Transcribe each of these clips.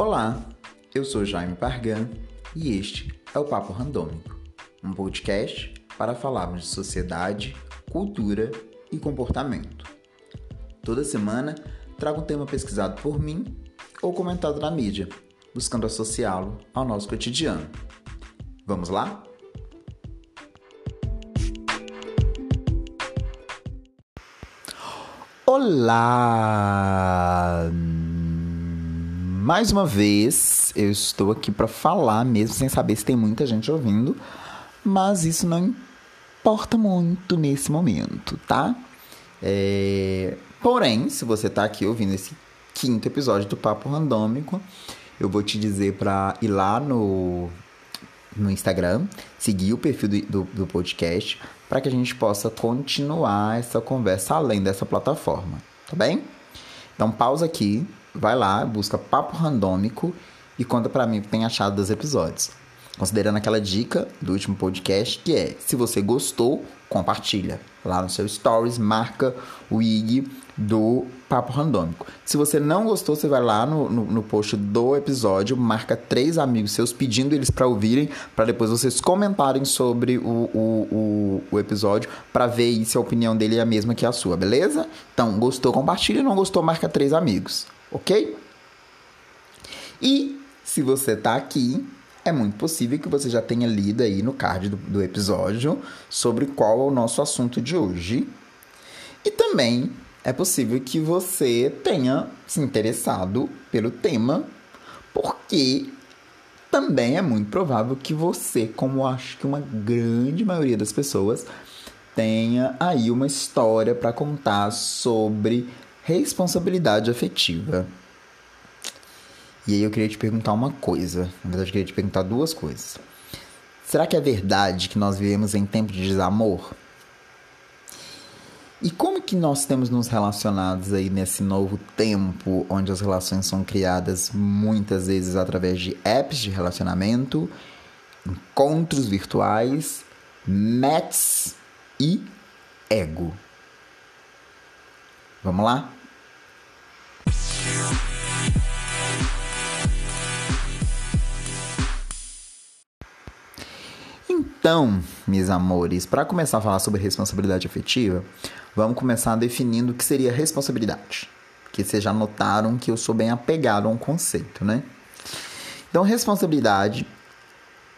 Olá, eu sou Jaime Pargan e este é o Papo Randômico, um podcast para falarmos de sociedade, cultura e comportamento. Toda semana trago um tema pesquisado por mim ou comentado na mídia, buscando associá-lo ao nosso cotidiano. Vamos lá? Olá! Mais uma vez, eu estou aqui para falar, mesmo sem saber se tem muita gente ouvindo, mas isso não importa muito nesse momento, tá? É... Porém, se você está aqui ouvindo esse quinto episódio do Papo Randômico, eu vou te dizer para ir lá no, no Instagram, seguir o perfil do, do, do podcast, para que a gente possa continuar essa conversa além dessa plataforma, tá bem? Então pausa aqui, vai lá, busca Papo Randômico e conta para mim o que tem achado dos episódios. Considerando aquela dica do último podcast, que é, se você gostou, compartilha. Lá no seu stories, marca o IG do Papo Randômico. Se você não gostou, você vai lá no, no, no post do episódio, marca três amigos seus, pedindo eles para ouvirem, para depois vocês comentarem sobre o, o, o, o episódio, para ver se a opinião dele é a mesma que a sua, beleza? Então, gostou, compartilha, não gostou, marca três amigos, ok? E se você tá aqui é muito possível que você já tenha lido aí no card do, do episódio sobre qual é o nosso assunto de hoje. E também é possível que você tenha se interessado pelo tema, porque também é muito provável que você, como acho que uma grande maioria das pessoas, tenha aí uma história para contar sobre responsabilidade afetiva. E aí eu queria te perguntar uma coisa. Na verdade, eu queria te perguntar duas coisas. Será que é verdade que nós vivemos em tempo de desamor? E como que nós temos nos relacionados aí nesse novo tempo onde as relações são criadas muitas vezes através de apps de relacionamento, encontros virtuais, matches e ego? Vamos lá? Então, meus amores, para começar a falar sobre responsabilidade afetiva, vamos começar definindo o que seria responsabilidade. Que vocês já notaram que eu sou bem apegado a um conceito, né? Então, responsabilidade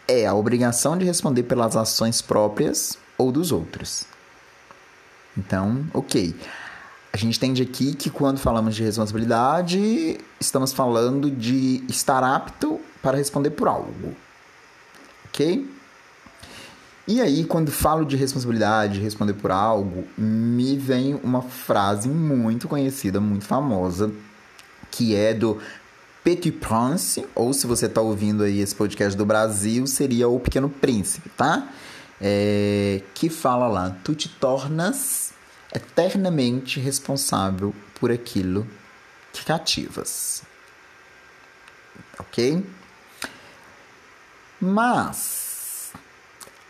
é a obrigação de responder pelas ações próprias ou dos outros. Então, ok. A gente entende aqui que quando falamos de responsabilidade, estamos falando de estar apto para responder por algo. Ok? E aí, quando falo de responsabilidade, responder por algo, me vem uma frase muito conhecida, muito famosa, que é do Petit Prince, ou se você está ouvindo aí esse podcast do Brasil, seria O Pequeno Príncipe, tá? É, que fala lá, tu te tornas eternamente responsável por aquilo que cativas. Ok? Mas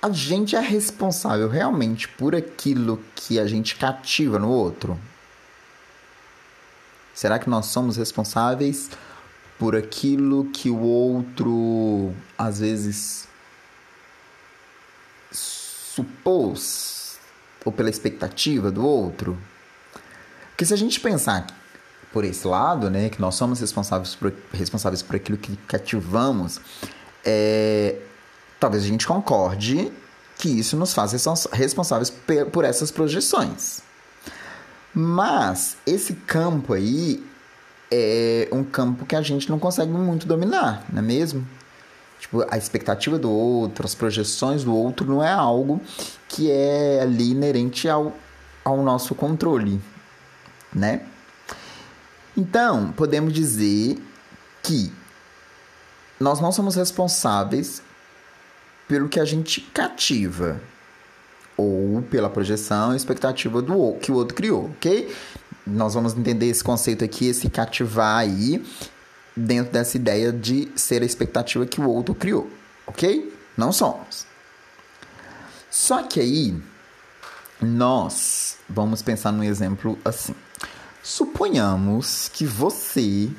a gente é responsável realmente por aquilo que a gente cativa no outro? Será que nós somos responsáveis por aquilo que o outro às vezes supôs ou pela expectativa do outro? Porque se a gente pensar por esse lado, né, que nós somos responsáveis por, responsáveis por aquilo que cativamos, é, talvez a gente concorde que isso nos faz responsáveis por essas projeções. Mas esse campo aí é um campo que a gente não consegue muito dominar, não é mesmo? Tipo, a expectativa do outro, as projeções do outro não é algo que é ali inerente ao, ao nosso controle, né? Então, podemos dizer que nós não somos responsáveis pelo que a gente cativa ou pela projeção e expectativa do que o outro criou, ok? Nós vamos entender esse conceito aqui, esse cativar aí, dentro dessa ideia de ser a expectativa que o outro criou, ok? Não somos. Só que aí, nós vamos pensar num exemplo assim. Suponhamos que você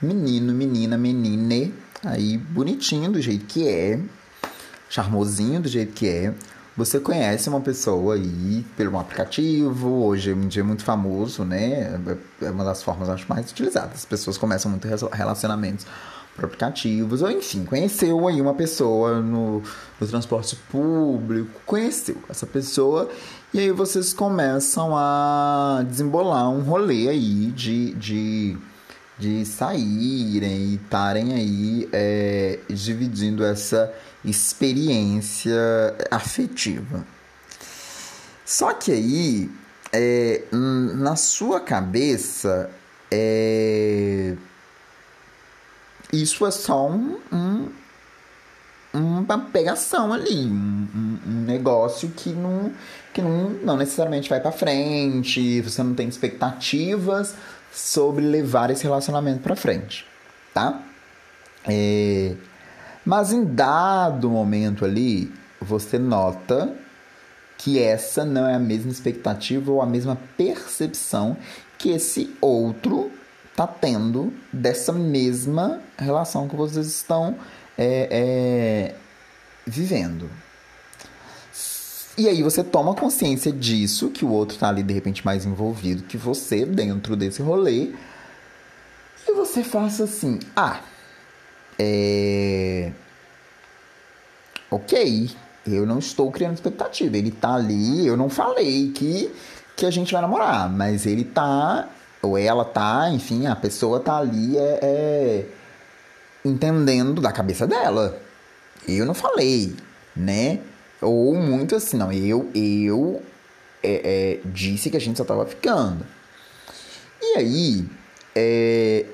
menino, menina, menine, aí bonitinho do jeito que é, charmosinho do jeito que é. Você conhece uma pessoa aí pelo um aplicativo, hoje em dia é muito famoso, né? É uma das formas acho mais utilizadas. As pessoas começam muito relacionamentos por aplicativos, ou enfim, conheceu aí uma pessoa no, no transporte público, conheceu essa pessoa, e aí vocês começam a desembolar um rolê aí de, de, de saírem e estarem aí é, dividindo essa experiência afetiva. Só que aí, é, na sua cabeça, é, isso é só um, um, uma pegação ali, um, um, negócio que não, que não, não necessariamente vai para frente, você não tem expectativas sobre levar esse relacionamento para frente, tá? É, mas em dado momento ali, você nota que essa não é a mesma expectativa ou a mesma percepção que esse outro tá tendo dessa mesma relação que vocês estão é, é, vivendo. E aí você toma consciência disso, que o outro tá ali de repente mais envolvido que você dentro desse rolê. E você faça assim: ah, é. Ok, eu não estou criando expectativa. Ele tá ali, eu não falei que, que a gente vai namorar, mas ele tá ou ela tá, enfim, a pessoa tá ali é, é, entendendo da cabeça dela. Eu não falei, né? Ou muito assim, não, eu, eu é, é, disse que a gente só tava ficando. E aí, é,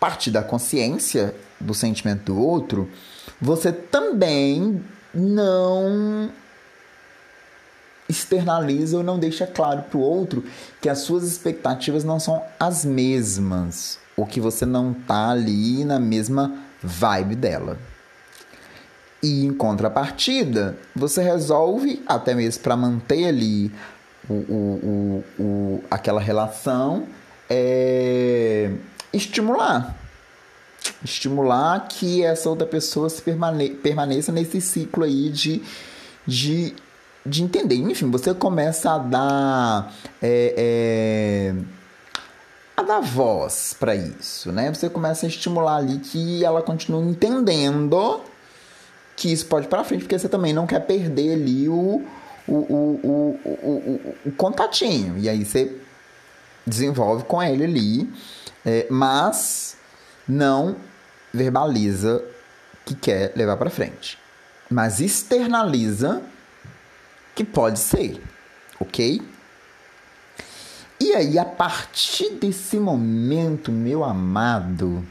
parte da consciência do sentimento do outro, você também não externaliza ou não deixa claro para o outro que as suas expectativas não são as mesmas, ou que você não tá ali na mesma vibe dela. E em contrapartida, você resolve, até mesmo para manter ali o, o, o, o, aquela relação, é, estimular. Estimular que essa outra pessoa se permane permaneça nesse ciclo aí de, de de entender. Enfim, você começa a dar. É, é, a dar voz para isso, né? Você começa a estimular ali que ela continue entendendo que isso pode ir para frente, porque você também não quer perder ali o, o, o, o, o, contatinho. E aí você desenvolve com ele ali, é, mas não verbaliza que quer levar para frente. Mas externaliza que pode ser, ok? E aí, a partir desse momento, meu amado,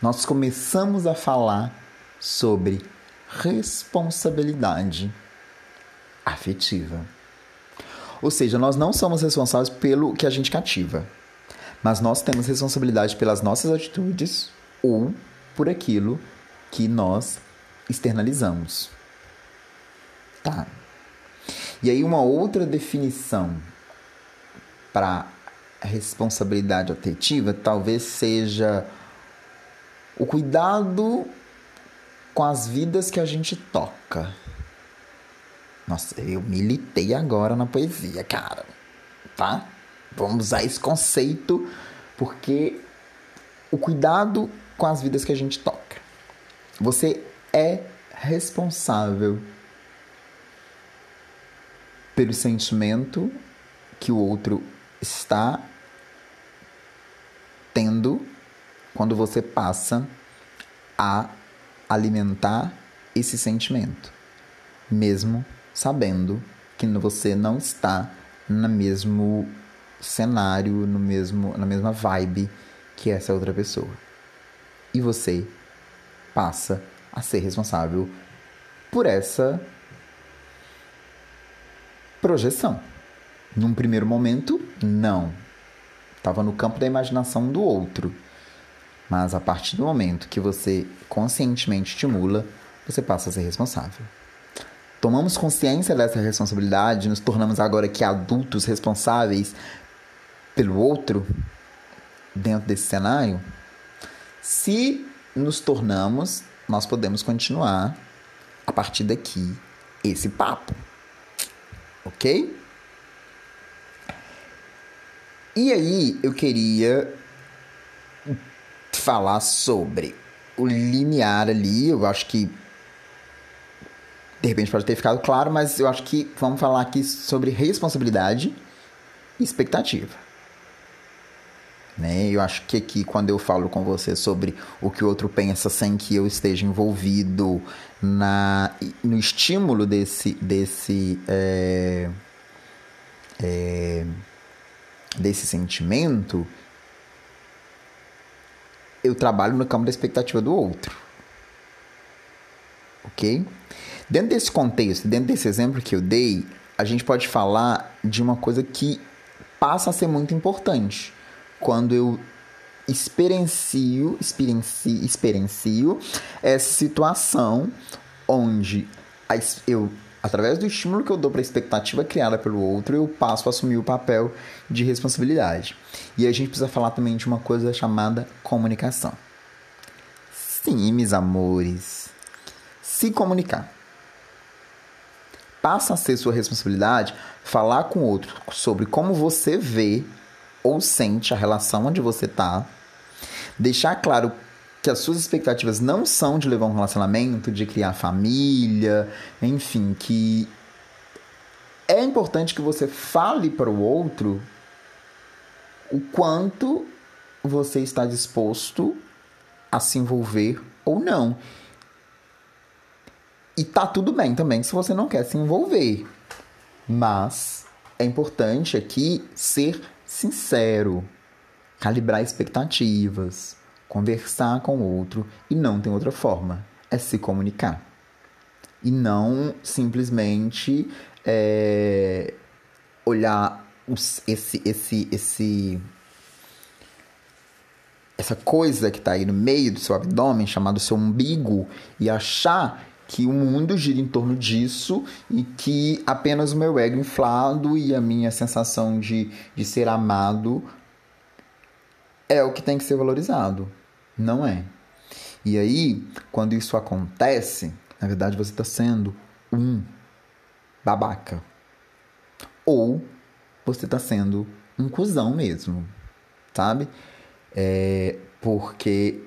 nós começamos a falar sobre responsabilidade afetiva. Ou seja, nós não somos responsáveis pelo que a gente cativa, mas nós temos responsabilidade pelas nossas atitudes ou por aquilo que nós externalizamos. Tá. E aí, uma outra definição para responsabilidade afetiva talvez seja o cuidado com as vidas que a gente toca. Nossa, eu militei agora na poesia, cara. Tá? Vamos usar esse conceito porque o cuidado com as vidas que a gente toca. Você é responsável pelo sentimento que o outro está tendo quando você passa a alimentar esse sentimento, mesmo sabendo que você não está no mesmo cenário, no mesmo, na mesma vibe que essa outra pessoa. E você passa a ser responsável por essa projeção. Num primeiro momento, não. Estava no campo da imaginação do outro. Mas a partir do momento que você conscientemente estimula, você passa a ser responsável. Tomamos consciência dessa responsabilidade, nos tornamos agora que adultos responsáveis pelo outro. dentro desse cenário, se nos tornamos, nós podemos continuar a partir daqui esse papo. Ok? E aí eu queria falar sobre o linear ali, eu acho que de repente pode ter ficado claro, mas eu acho que vamos falar aqui sobre responsabilidade e expectativa. Né? Eu acho que aqui, quando eu falo com você sobre o que o outro pensa sem que eu esteja envolvido na, no estímulo desse, desse, é, é, desse sentimento, eu trabalho no campo da expectativa do outro. Ok? Dentro desse contexto, dentro desse exemplo que eu dei, a gente pode falar de uma coisa que passa a ser muito importante. Quando eu experiencio, experiencio, experiencio essa situação onde eu, através do estímulo que eu dou para a expectativa criada pelo outro, eu passo a assumir o papel de responsabilidade. E a gente precisa falar também de uma coisa chamada comunicação. Sim, meus amores, se comunicar passa a ser sua responsabilidade falar com o outro sobre como você vê ou sente a relação onde você está, deixar claro que as suas expectativas não são de levar um relacionamento, de criar família, enfim, que é importante que você fale para o outro o quanto você está disposto a se envolver ou não. E tá tudo bem também se você não quer se envolver. Mas é importante aqui ser sincero, calibrar expectativas, conversar com o outro e não tem outra forma. É se comunicar. E não simplesmente é, olhar os, esse, esse, esse, essa coisa que está aí no meio do seu abdômen, chamado seu umbigo, e achar que o mundo gira em torno disso e que apenas o meu ego inflado e a minha sensação de, de ser amado é o que tem que ser valorizado. Não é. E aí, quando isso acontece, na verdade você está sendo um babaca. Ou você está sendo um cuzão mesmo, sabe? É porque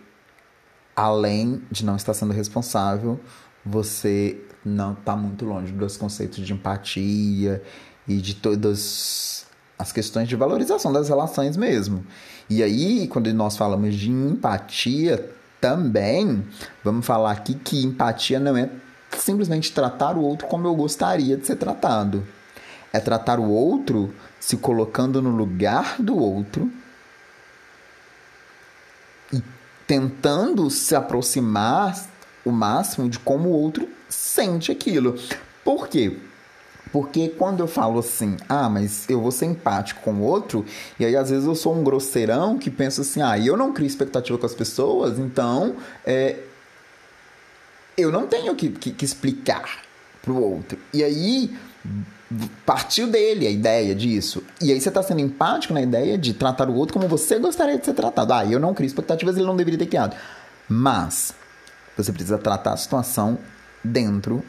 além de não estar sendo responsável, você não está muito longe dos conceitos de empatia e de todas as questões de valorização das relações mesmo. E aí, quando nós falamos de empatia também, vamos falar aqui que empatia não é simplesmente tratar o outro como eu gostaria de ser tratado. É tratar o outro se colocando no lugar do outro e tentando se aproximar o máximo de como o outro sente aquilo. Por quê? Porque quando eu falo assim, ah, mas eu vou ser empático com o outro, e aí às vezes eu sou um grosseirão que pensa assim, ah, eu não crio expectativa com as pessoas, então é, eu não tenho que, que, que explicar pro outro. E aí partiu dele a ideia disso. E aí você está sendo empático na ideia de tratar o outro como você gostaria de ser tratado. Ah, eu não crio expectativas, ele não deveria ter criado. Mas você precisa tratar a situação dentro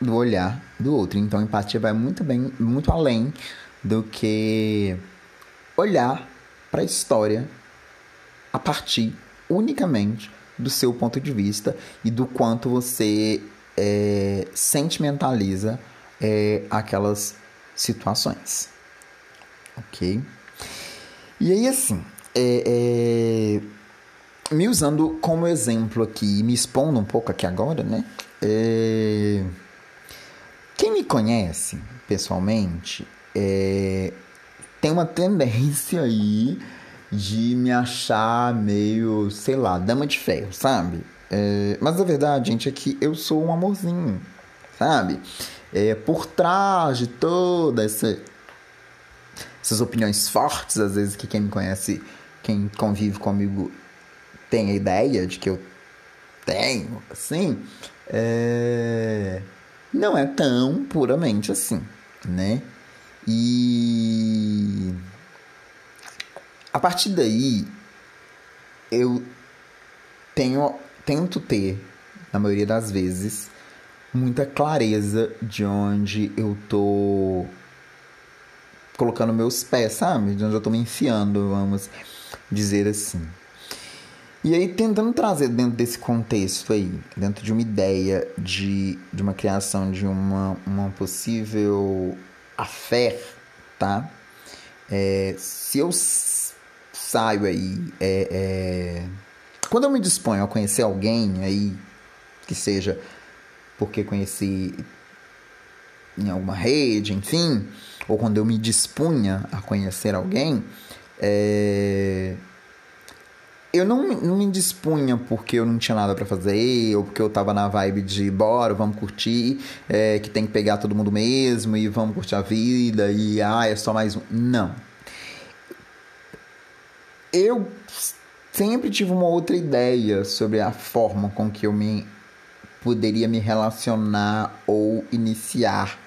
do olhar do outro. Então, empatia vai muito bem, muito além do que olhar para a história a partir unicamente do seu ponto de vista e do quanto você é, sentimentaliza é, aquelas situações. Ok? E aí, assim, é, é me usando como exemplo aqui, me expondo um pouco aqui agora, né? É... Quem me conhece pessoalmente é... tem uma tendência aí de me achar meio, sei lá, dama de ferro, sabe? É... Mas a verdade, gente, é que eu sou um amorzinho, sabe? É, por trás de toda essa, essas opiniões fortes, às vezes que quem me conhece, quem convive comigo tem a ideia de que eu tenho, assim, é... não é tão puramente assim, né? E a partir daí, eu tenho, tento ter, na maioria das vezes, muita clareza de onde eu tô colocando meus pés, sabe? De onde eu tô me enfiando, vamos dizer assim. E aí, tentando trazer dentro desse contexto aí, dentro de uma ideia de, de uma criação de uma, uma possível afé, tá? É, se eu saio aí, é, é, quando eu me disponho a conhecer alguém aí, que seja porque conheci em alguma rede, enfim, ou quando eu me dispunha a conhecer alguém, é... eu não, não me dispunha porque eu não tinha nada para fazer, ou porque eu tava na vibe de bora, vamos curtir, é, que tem que pegar todo mundo mesmo e vamos curtir a vida, e ah, é só mais um. Não. Eu sempre tive uma outra ideia sobre a forma com que eu me poderia me relacionar ou iniciar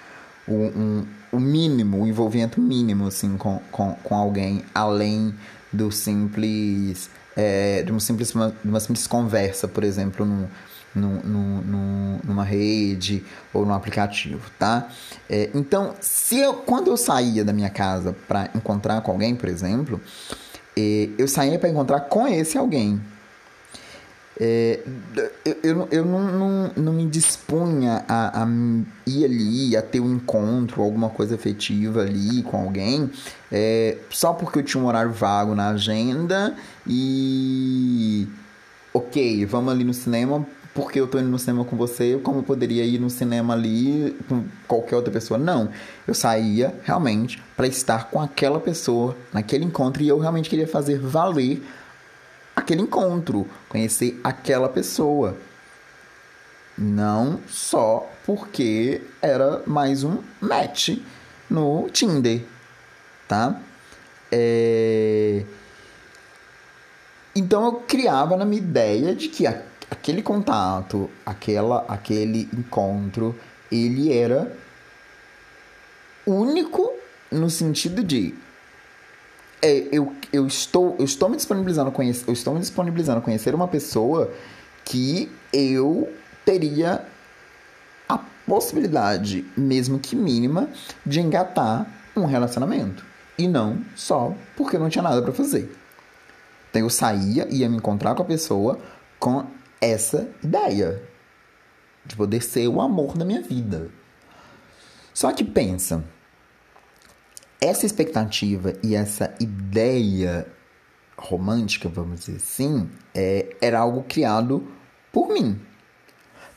o um, mínimo, o envolvimento mínimo assim, com, com, com alguém, além do simples. É, de, uma simples uma, de uma simples conversa, por exemplo, no, no, no, numa rede ou no aplicativo, tá? É, então, se eu, quando eu saía da minha casa para encontrar com alguém, por exemplo, é, eu saía para encontrar com esse alguém. É, eu eu, não, não, não me dispunha a, a ir ali, a ter um encontro, alguma coisa afetiva ali com alguém, é, só porque eu tinha um horário vago na agenda e. Ok, vamos ali no cinema porque eu tô indo no cinema com você, como eu poderia ir no cinema ali com qualquer outra pessoa. Não, eu saía realmente para estar com aquela pessoa naquele encontro e eu realmente queria fazer valer aquele encontro, conhecer aquela pessoa. Não só porque era mais um match no Tinder, tá? É... Então eu criava na minha ideia de que aquele contato, aquela, aquele encontro, ele era único no sentido de é, eu, eu, estou, eu estou me disponibilizando conhecer, eu estou me disponibilizando a conhecer uma pessoa que eu teria a possibilidade, mesmo que mínima, de engatar um relacionamento. E não só porque eu não tinha nada para fazer. Então eu saía, ia me encontrar com a pessoa com essa ideia de poder ser o amor da minha vida. Só que pensa, essa expectativa e essa ideia romântica, vamos dizer assim, é, era algo criado por mim.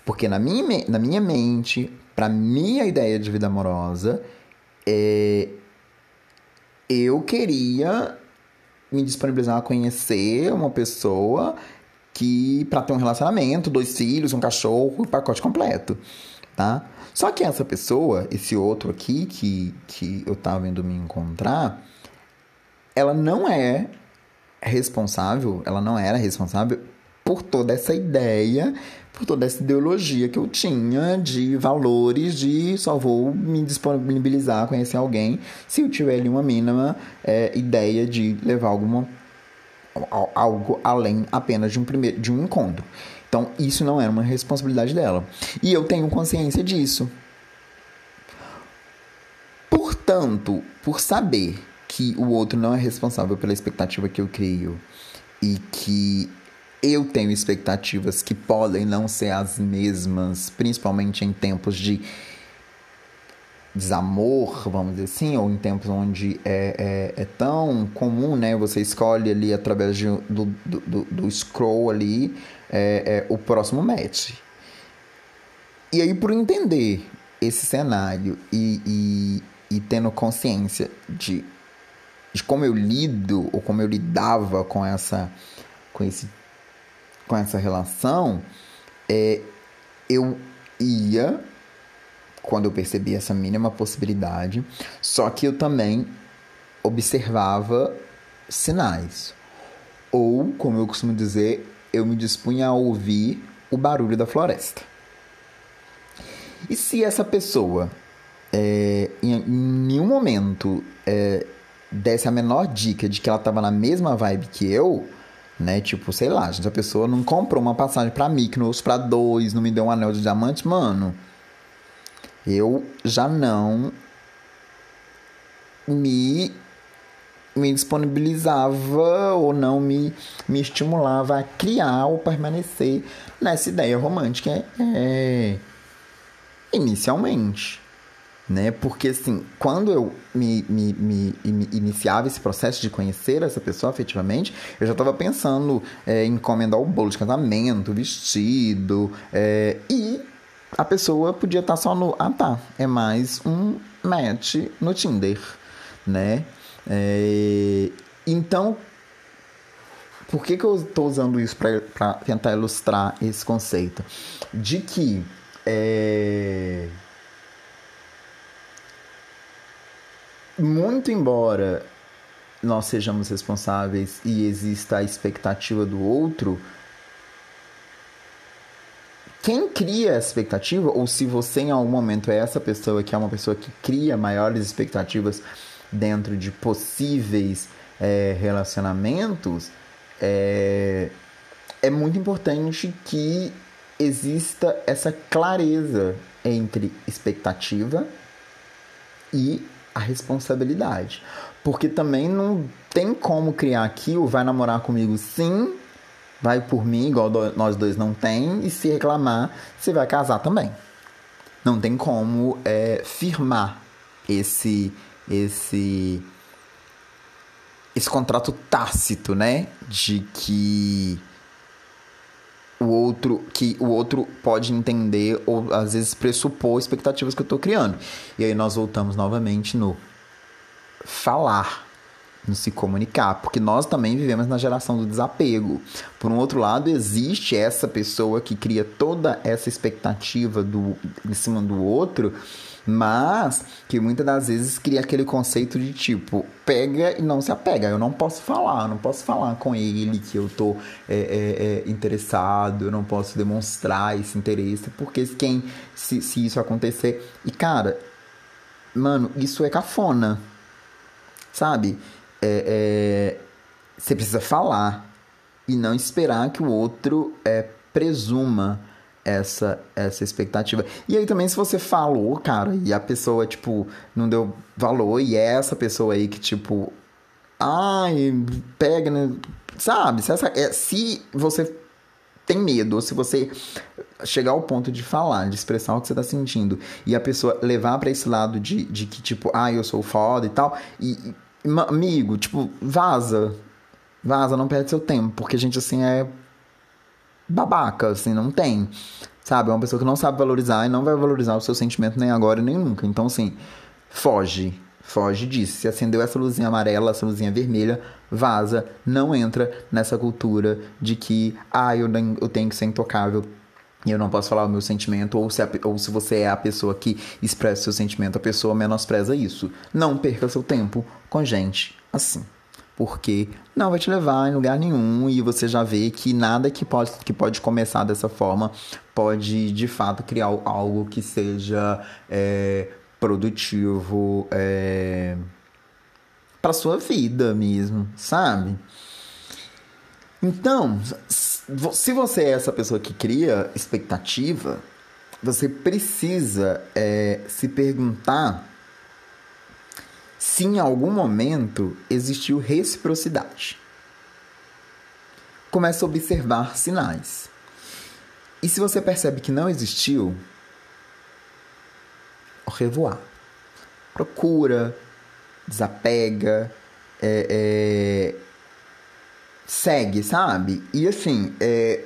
Porque na minha, na minha mente, para minha ideia de vida amorosa, é, eu queria me disponibilizar a conhecer uma pessoa que para ter um relacionamento, dois filhos, um cachorro, o pacote completo, tá? Só que essa pessoa, esse outro aqui que, que eu tava indo me encontrar, ela não é responsável, ela não era responsável por toda essa ideia, por toda essa ideologia que eu tinha de valores de só vou me disponibilizar a conhecer alguém se eu tiver ali uma mínima é, ideia de levar alguma algo além apenas de um primeiro de um encontro. Então, isso não era uma responsabilidade dela. E eu tenho consciência disso. Portanto, por saber que o outro não é responsável pela expectativa que eu crio e que eu tenho expectativas que podem não ser as mesmas, principalmente em tempos de desamor, vamos dizer assim, ou em tempos onde é, é, é tão comum, né? Você escolhe ali através de, do, do, do scroll ali é, é, o próximo match. E aí, por entender esse cenário e, e, e tendo consciência de, de como eu lido ou como eu lidava com essa, com esse, com essa relação, é, eu ia quando eu percebi essa mínima possibilidade, só que eu também observava sinais. Ou, como eu costumo dizer, eu me dispunha a ouvir o barulho da floresta. E se essa pessoa, é, em, nenhum momento, é, desse a menor dica de que ela estava na mesma vibe que eu, né? Tipo, sei lá, a pessoa não comprou uma passagem para Mykonos para dois, não me deu um anel de diamante, mano. Eu já não me me disponibilizava ou não me, me estimulava a criar ou permanecer nessa ideia romântica é, inicialmente. Né? Porque, assim, quando eu me, me, me, me, iniciava esse processo de conhecer essa pessoa efetivamente, eu já estava pensando é, em encomendar o bolo de casamento, vestido, é, e a pessoa podia estar tá só no. Ah, tá, é mais um match no Tinder, né? É, então, por que, que eu estou usando isso para tentar ilustrar esse conceito? De que é, muito embora nós sejamos responsáveis e exista a expectativa do outro, quem cria essa expectativa, ou se você em algum momento é essa pessoa que é uma pessoa que cria maiores expectativas dentro de possíveis é, relacionamentos, é, é muito importante que exista essa clareza entre expectativa e a responsabilidade. Porque também não tem como criar aqui o vai namorar comigo sim, vai por mim, igual nós dois não tem, e se reclamar, você vai casar também. Não tem como é, firmar esse esse esse contrato tácito, né, de que o outro que o outro pode entender ou às vezes pressupor expectativas que eu estou criando. E aí nós voltamos novamente no falar, no se comunicar, porque nós também vivemos na geração do desapego. Por um outro lado, existe essa pessoa que cria toda essa expectativa do em cima do outro mas que muitas das vezes cria aquele conceito de tipo, pega e não se apega. Eu não posso falar, eu não posso falar com ele que eu tô é, é, é, interessado, eu não posso demonstrar esse interesse, porque quem, se, se isso acontecer. E cara, mano, isso é cafona, sabe? É, é, você precisa falar e não esperar que o outro é, presuma essa essa expectativa. E aí também se você falou, cara, e a pessoa tipo não deu valor e é essa pessoa aí que tipo ai, pega, né? sabe? Se, essa, é, se você tem medo, ou se você chegar ao ponto de falar, de expressar o que você tá sentindo, e a pessoa levar para esse lado de, de que, tipo, ah, eu sou foda e tal, e, amigo, tipo, vaza. Vaza, não perde seu tempo, porque a gente, assim, é babaca, assim, não tem. Sabe? É uma pessoa que não sabe valorizar e não vai valorizar o seu sentimento nem agora nem nunca. Então, assim, foge. Foge disso. Se acendeu essa luzinha amarela, essa luzinha vermelha, vaza. Não entra nessa cultura de que, ah, eu, eu tenho que ser intocável e eu não posso falar o meu sentimento, ou se, a, ou se você é a pessoa que expressa o seu sentimento, a pessoa menospreza isso. Não perca seu tempo com gente assim porque não vai te levar em lugar nenhum e você já vê que nada que pode, que pode começar dessa forma pode de fato criar algo que seja é, produtivo é, para sua vida mesmo, sabe? Então, se você é essa pessoa que cria expectativa, você precisa é, se perguntar se em algum momento existiu reciprocidade. Comece a observar sinais. E se você percebe que não existiu, revoar. Procura, desapega, é, é, segue, sabe? E assim, é,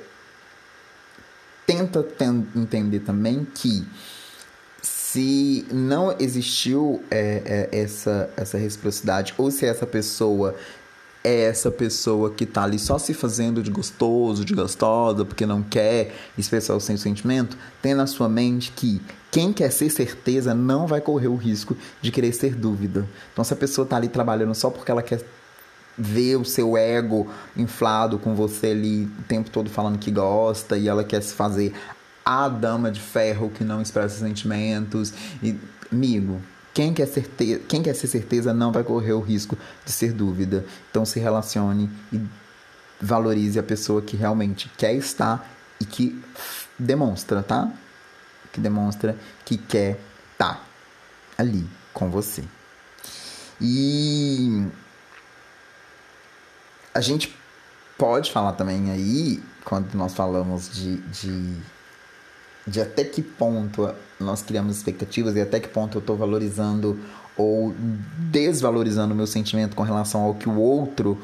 tenta entender também que se não existiu é, é, essa, essa reciprocidade, ou se essa pessoa é essa pessoa que tá ali só se fazendo de gostoso, de gostosa, porque não quer expressar o seu sentimento, tenha na sua mente que quem quer ser certeza não vai correr o risco de querer ser dúvida. Então, se a pessoa tá ali trabalhando só porque ela quer ver o seu ego inflado com você ali o tempo todo falando que gosta e ela quer se fazer a dama de ferro que não expressa sentimentos. E, amigo, quem quer, certeza, quem quer ser certeza não vai correr o risco de ser dúvida. Então se relacione e valorize a pessoa que realmente quer estar e que demonstra, tá? Que demonstra que quer estar ali com você. E a gente pode falar também aí, quando nós falamos de, de, de até que ponto nós criamos expectativas e até que ponto eu estou valorizando ou desvalorizando o meu sentimento com relação ao que o outro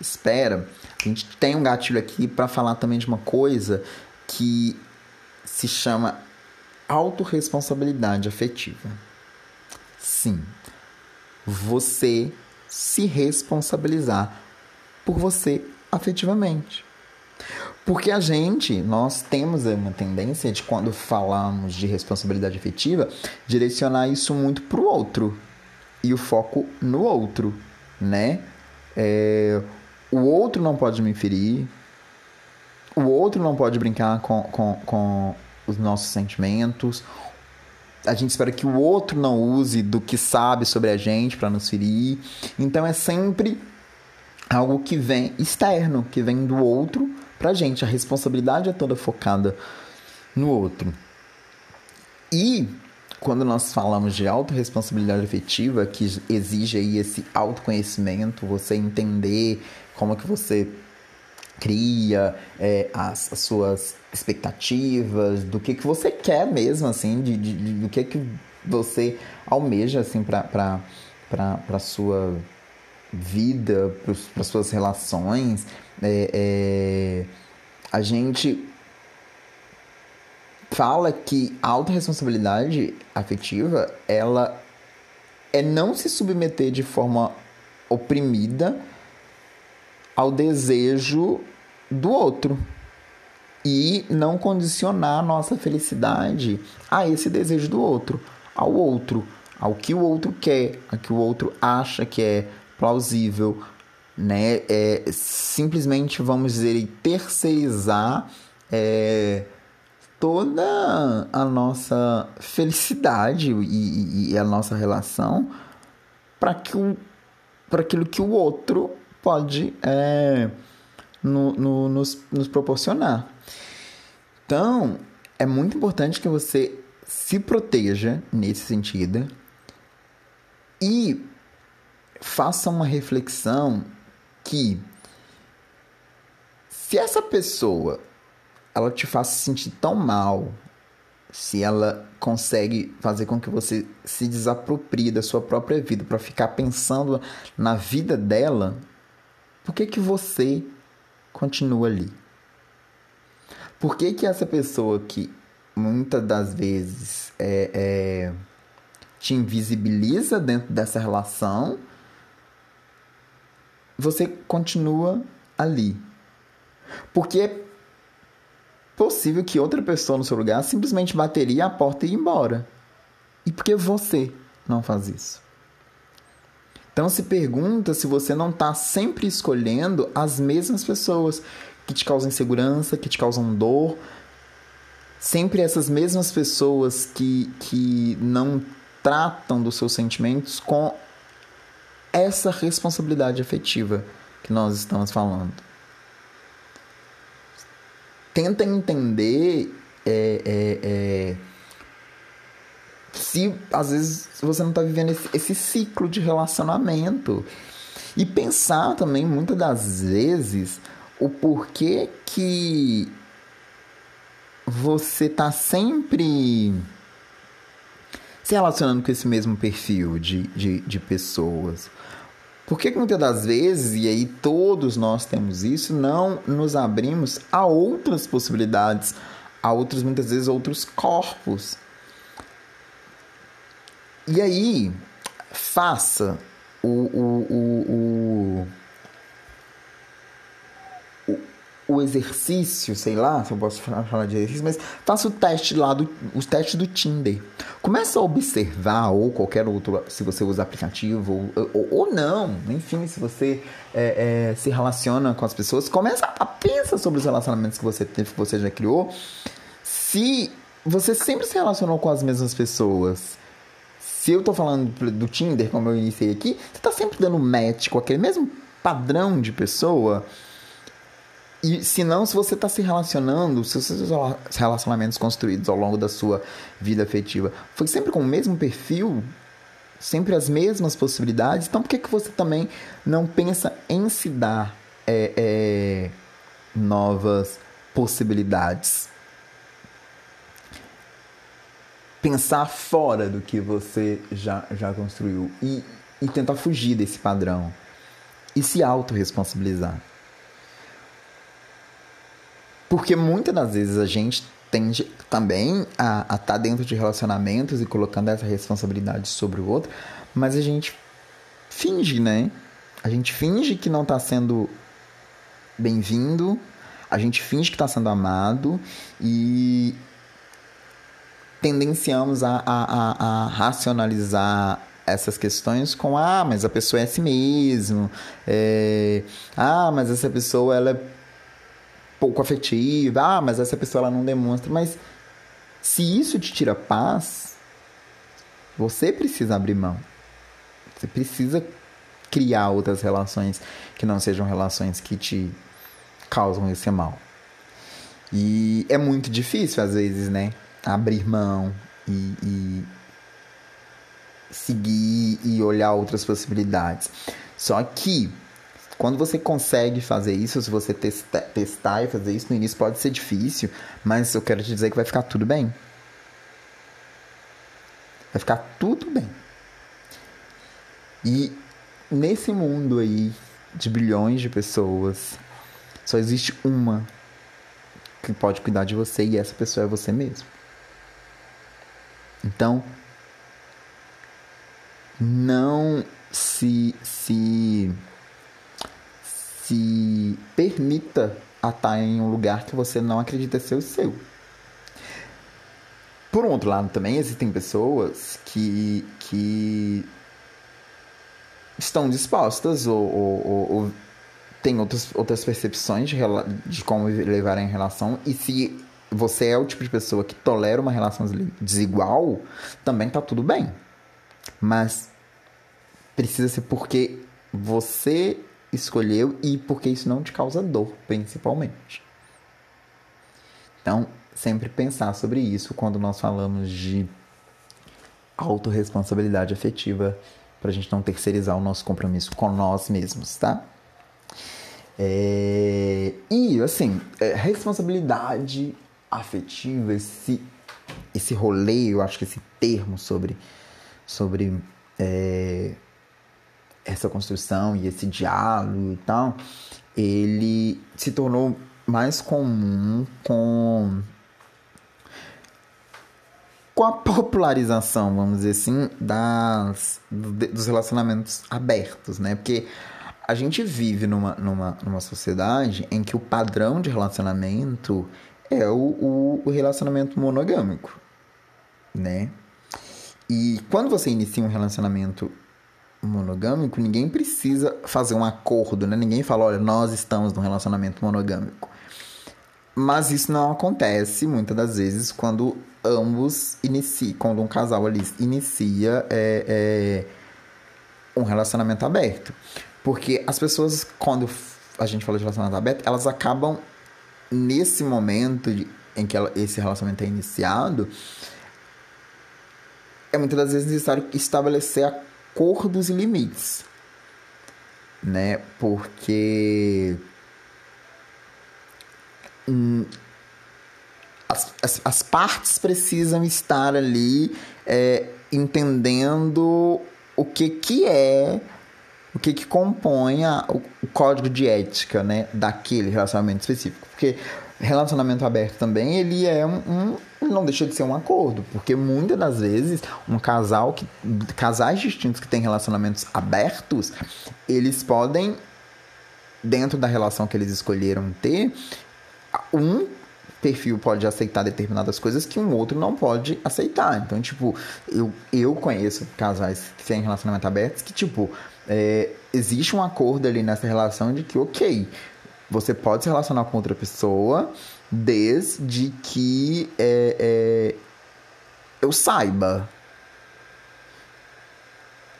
espera. A gente tem um gatilho aqui para falar também de uma coisa que se chama autorresponsabilidade afetiva. Sim, você se responsabilizar por você afetivamente. Porque a gente, nós temos uma tendência de quando falamos de responsabilidade afetiva, direcionar isso muito para o outro e o foco no outro, né? É, o outro não pode me ferir, o outro não pode brincar com, com, com os nossos sentimentos, a gente espera que o outro não use do que sabe sobre a gente para nos ferir. Então é sempre algo que vem externo, que vem do outro pra gente. A responsabilidade é toda focada no outro. E quando nós falamos de autorresponsabilidade afetiva, que exige aí esse autoconhecimento, você entender como que você cria é, as, as, suas expectativas, do que, que você quer mesmo, assim, de, de, de do que, que você almeja, assim, para a sua vida, para suas relações. É, é, a gente fala que a autorresponsabilidade afetiva, ela é não se submeter de forma oprimida ao desejo do outro e não condicionar a nossa felicidade a esse desejo do outro, ao outro, ao que o outro quer, a que o outro acha que é plausível, né? É, simplesmente, vamos dizer, terceirizar é, toda a nossa felicidade e, e a nossa relação para que o para aquilo que o outro pode é, no, no, nos, nos proporcionar. Então, é muito importante que você se proteja nesse sentido e faça uma reflexão que se essa pessoa ela te faz se sentir tão mal, se ela consegue fazer com que você se desaproprie da sua própria vida para ficar pensando na vida dela, por que que você continua ali? Por que que essa pessoa que muitas das vezes é, é te invisibiliza dentro dessa relação você continua ali. Porque é possível que outra pessoa no seu lugar simplesmente bateria a porta e ia embora. E por que você não faz isso? Então se pergunta se você não está sempre escolhendo as mesmas pessoas que te causam insegurança, que te causam dor. Sempre essas mesmas pessoas que, que não tratam dos seus sentimentos com essa responsabilidade afetiva que nós estamos falando. Tenta entender é, é, é, se às vezes você não está vivendo esse, esse, ciclo de relacionamento. E pensar também, muitas das vezes, o porquê que você está sempre se relacionando com esse mesmo perfil de, de, de pessoas. Por que muitas das vezes, e aí todos nós temos isso, não nos abrimos a outras possibilidades, a outros, muitas vezes, outros corpos? E aí, faça o, o, o, o, o exercício, sei lá, se eu posso falar de exercício, mas faça o teste lá, do, o teste do Tinder. Começa a observar, ou qualquer outro, se você usa aplicativo, ou, ou, ou não, enfim, se você é, é, se relaciona com as pessoas, começa a pensar sobre os relacionamentos que você teve, que você já criou. Se você sempre se relacionou com as mesmas pessoas, se eu tô falando do Tinder, como eu iniciei aqui, você tá sempre dando match com aquele mesmo padrão de pessoa, E se não, se você está se relacionando, se os seus relacionamentos construídos ao longo da sua vida afetiva foi sempre com o mesmo perfil, sempre as mesmas possibilidades, então por que, que você também não pensa em se dar é, é, novas possibilidades? Pensar fora do que você já, já construiu e, e tentar fugir desse padrão e se autorresponsabilizar. Porque muitas das vezes a gente tende também a estar tá dentro de relacionamentos e colocando essa responsabilidade sobre o outro, mas a gente finge, né? A gente finge que não está sendo bem-vindo, a gente finge que está sendo amado e tendenciamos a, a, a, a, racionalizar essas questões com ah, mas a pessoa é assim mesmo, é, ah, mas essa pessoa ela é pouco afetiva, ah, mas essa pessoa ela não demonstra. Mas se isso te tira paz, você precisa abrir mão. Você precisa criar outras relações que não sejam relações que te causam esse mal. E é muito difícil, às vezes, né? Abrir mão e, e seguir e olhar outras possibilidades. Só que quando você consegue fazer isso, se você testa, testar e fazer isso no início pode ser difícil, mas eu quero te dizer que vai ficar tudo bem. Vai ficar tudo bem. E nesse mundo aí de bilhões de pessoas, só existe uma que pode cuidar de você e essa pessoa é você mesmo. Então, não se se se permita a estar em um lugar que você não acredita ser o seu. Por um outro lado, também existem pessoas que, que estão dispostas ou, ou, ou, ou têm outras, percepções de, de como levarem a relação. E se você é o tipo de pessoa que tolera uma relação desigual, também tá tudo bem. Mas precisa ser porque você escolheu e porque isso não te causa dor, principalmente. Então, sempre pensar sobre isso quando nós falamos de autorresponsabilidade afetiva, para a gente não terceirizar o nosso compromisso com nós mesmos, tá? É... E, assim, é, responsabilidade afetiva, esse, esse rolê, eu acho que esse termo sobre, sobre é, essa construção e esse diálogo e tal, ele se tornou mais comum com com a popularização, vamos dizer assim, das, dos relacionamentos abertos, né? Porque a gente vive numa, numa, numa sociedade em que o padrão de relacionamento é o, o, o relacionamento monogâmico, né? E quando você inicia um relacionamento monogâmico, ninguém precisa fazer um acordo, né? Ninguém fala, olha, nós estamos num relacionamento monogâmico. Mas isso não acontece muitas das vezes quando ambos iniciam, quando um casal ali inicia é, é, um relacionamento aberto. Porque as pessoas, quando a gente fala de relacionamento aberto, elas acabam nesse momento de, em que ela, esse relacionamento é iniciado, é muitas das vezes necessário estabelecer a acordos e limites, né? Porque hum, as, as, as, partes precisam estar ali é, entendendo o que, que é o que, que compõe a, o, o, código de ética né, daquele relacionamento específico. Porque relacionamento aberto também, ele é um, um não deixa de ser um acordo, porque muitas das vezes um casal que casais distintos que têm relacionamentos abertos, eles podem dentro da relação que eles escolheram ter, um perfil pode aceitar determinadas coisas que um outro não pode aceitar. Então, tipo, eu, eu conheço casais que têm relacionamento aberto que, tipo, é, existe um acordo ali nessa relação de que, ok, você pode se relacionar com outra pessoa desde que é, é, eu saiba.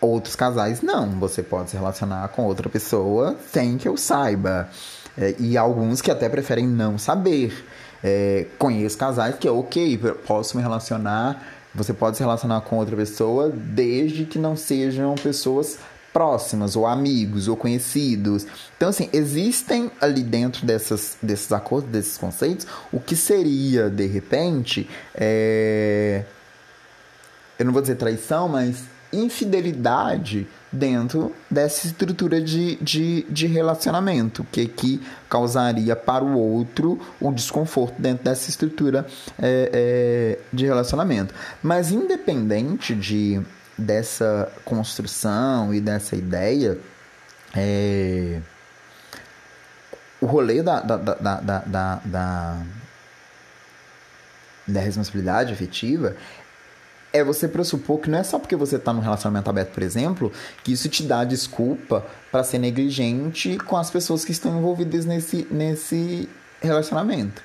Outros casais não, você pode se relacionar com outra pessoa sem que eu saiba. É, e alguns que até preferem não saber. É, conheço casais que é ok, posso me relacionar, você pode se relacionar com outra pessoa desde que não sejam pessoas próximas, ou amigos, ou conhecidos. Então, assim, existem ali dentro dessas, desses acordos, desses conceitos, o que seria, de repente, é... eu não vou dizer traição, mas infidelidade dentro dessa estrutura de, de, de relacionamento, que que causaria para o outro o desconforto dentro dessa estrutura é, é, de relacionamento. Mas independente de dessa construção e dessa ideia, é, o rolê da, da, da, da, da, da, da responsabilidade afetiva é você pressupor que não é só porque você está num relacionamento aberto, por exemplo, que isso te dá desculpa para ser negligente com as pessoas que estão envolvidas nesse, nesse relacionamento.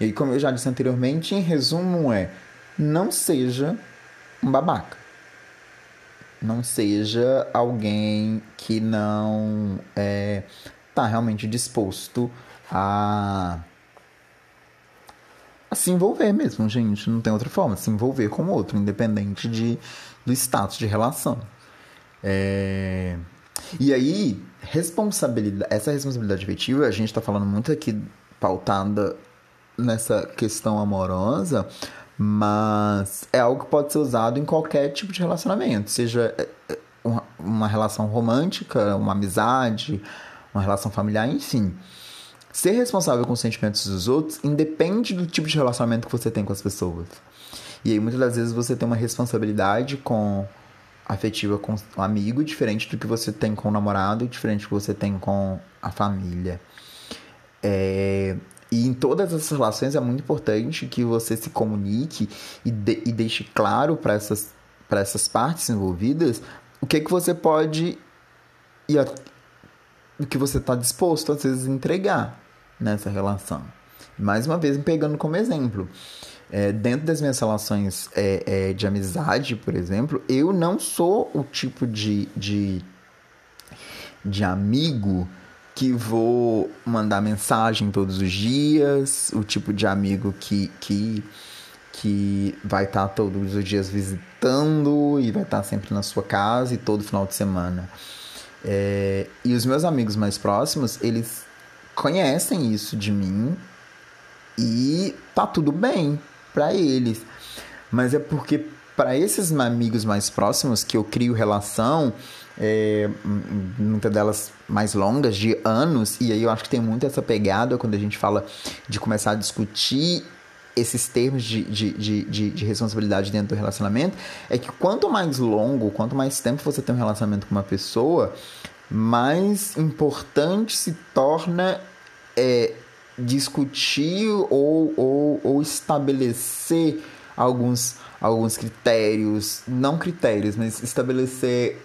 E aí, como eu já disse anteriormente, em resumo é não seja um babaca. Não seja alguém que não é, tá realmente disposto a a se envolver mesmo, gente. Não tem outra forma. Se envolver com o outro, independente de, do status de relação. É... E aí, responsabilidade, essa responsabilidade afetiva, a gente está falando muito aqui pautada nessa questão amorosa, mas é algo que pode ser usado em qualquer tipo de relacionamento, seja é, é, uma relação romântica, uma amizade, uma relação familiar, enfim. Ser responsável com os sentimentos dos outros independe do tipo de relacionamento que você tem com as pessoas. E aí muitas das vezes você tem uma responsabilidade com afetiva com o amigo diferente do que você tem com o namorado, diferente do que você tem com a família. É... E em todas essas relações é muito importante que você se comunique e, de, e deixe claro para essas, essas partes envolvidas o que, que você pode e a, o que você está disposto às vezes a entregar nessa relação. Mais uma vez, me pegando como exemplo. É, dentro das minhas relações é, é, de amizade, por exemplo, eu não sou o tipo de, de, de amigo que vou mandar mensagem todos os dias, o tipo de amigo que, que, que vai estar tá todos os dias visitando e vai estar tá sempre na sua casa e todo final de semana. É, e os meus amigos mais próximos, eles conhecem isso de mim e tá tudo bem para eles. Mas é porque para esses amigos mais próximos que eu crio relação, é, muitas delas mais longas, de anos, e aí eu acho que tem muito essa pegada quando a gente fala de começar a discutir esses termos de, de, de, de, de responsabilidade dentro do relacionamento, é que quanto mais longo, quanto mais tempo você tem um relacionamento com uma pessoa, mais importante se torna é, discutir ou, ou, ou estabelecer alguns, alguns critérios, não critérios, mas estabelecer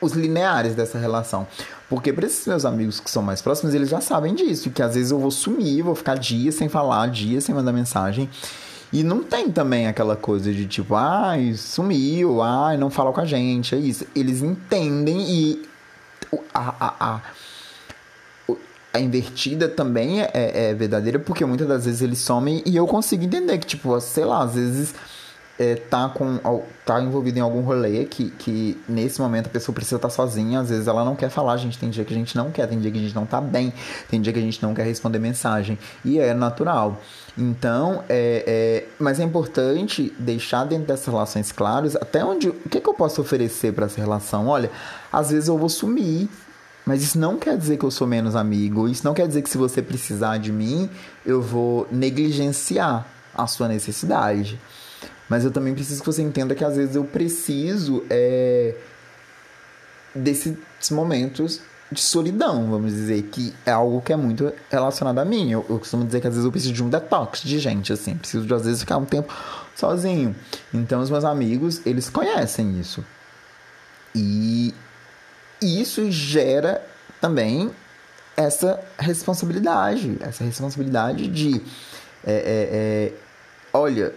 os lineares dessa relação. Porque para esses meus amigos que são mais próximos, eles já sabem disso, que às vezes eu vou sumir, vou ficar dias sem falar, dias sem mandar mensagem. E não tem também aquela coisa de tipo, ai, sumiu, ai, não fala com a gente, é isso. Eles entendem e a, a, a, a invertida também é, é, verdadeira, porque muitas das vezes eles somem e eu consigo entender que, tipo, sei lá, às vezes é, tá, com, tá envolvido em algum rolê que, que nesse momento a pessoa precisa estar tá sozinha, às vezes ela não quer falar, gente. Tem dia que a gente não quer, tem dia que a gente não tá bem, tem dia que a gente não quer responder mensagem. E é natural. Então, é, é, mas é importante deixar dentro dessas relações claras até onde. O que, que eu posso oferecer para essa relação? Olha, às vezes eu vou sumir. Mas isso não quer dizer que eu sou menos amigo. Isso não quer dizer que se você precisar de mim, eu vou negligenciar a sua necessidade. Mas eu também preciso que você entenda que às vezes eu preciso é, desses momentos de solidão, vamos dizer, que é algo que é muito relacionado a mim. Eu, eu, costumo dizer que às vezes eu preciso de um detox de gente, assim, preciso de às vezes ficar um tempo sozinho. Então os meus amigos, eles conhecem isso. E, e isso gera também essa responsabilidade, essa responsabilidade de, é, é, é, olha,